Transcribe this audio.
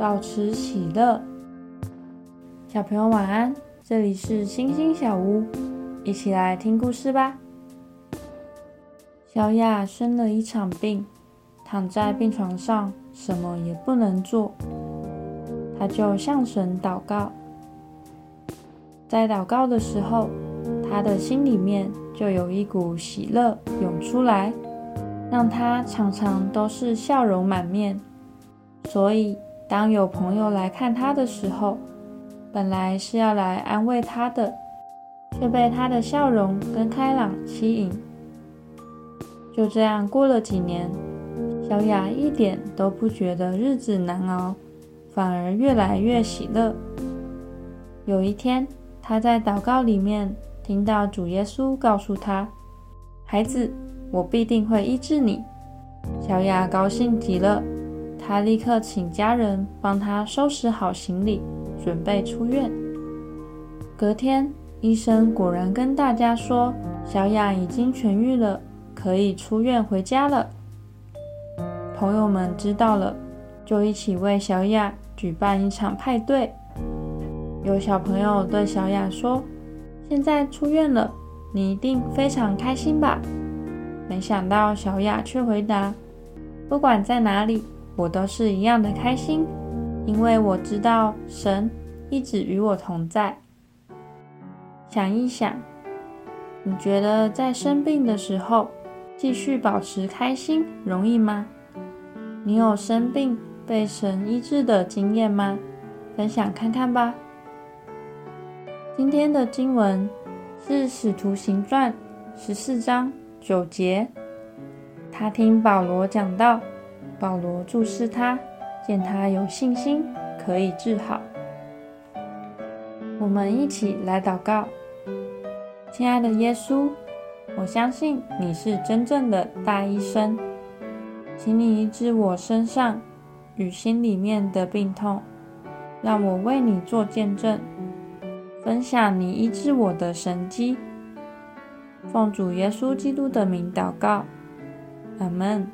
保持喜乐。小朋友晚安，这里是星星小屋，一起来听故事吧。小雅生了一场病，躺在病床上，什么也不能做。她就向神祷告，在祷告的时候，她的心里面就有一股喜乐涌出来，让她常常都是笑容满面。所以。当有朋友来看他的时候，本来是要来安慰他的，却被他的笑容跟开朗吸引。就这样过了几年，小雅一点都不觉得日子难熬，反而越来越喜乐。有一天，她在祷告里面听到主耶稣告诉她：“孩子，我必定会医治你。”小雅高兴极了。他立刻请家人帮他收拾好行李，准备出院。隔天，医生果然跟大家说，小雅已经痊愈了，可以出院回家了。朋友们知道了，就一起为小雅举办一场派对。有小朋友对小雅说：“现在出院了，你一定非常开心吧？”没想到小雅却回答：“不管在哪里。”我都是一样的开心，因为我知道神一直与我同在。想一想，你觉得在生病的时候继续保持开心容易吗？你有生病被神医治的经验吗？分享看看吧。今天的经文是《使徒行传》十四章九节。他听保罗讲到。保罗注视他，见他有信心，可以治好。我们一起来祷告，亲爱的耶稣，我相信你是真正的大医生，请你医治我身上与心里面的病痛，让我为你做见证，分享你医治我的神迹。奉主耶稣基督的名祷告，阿门。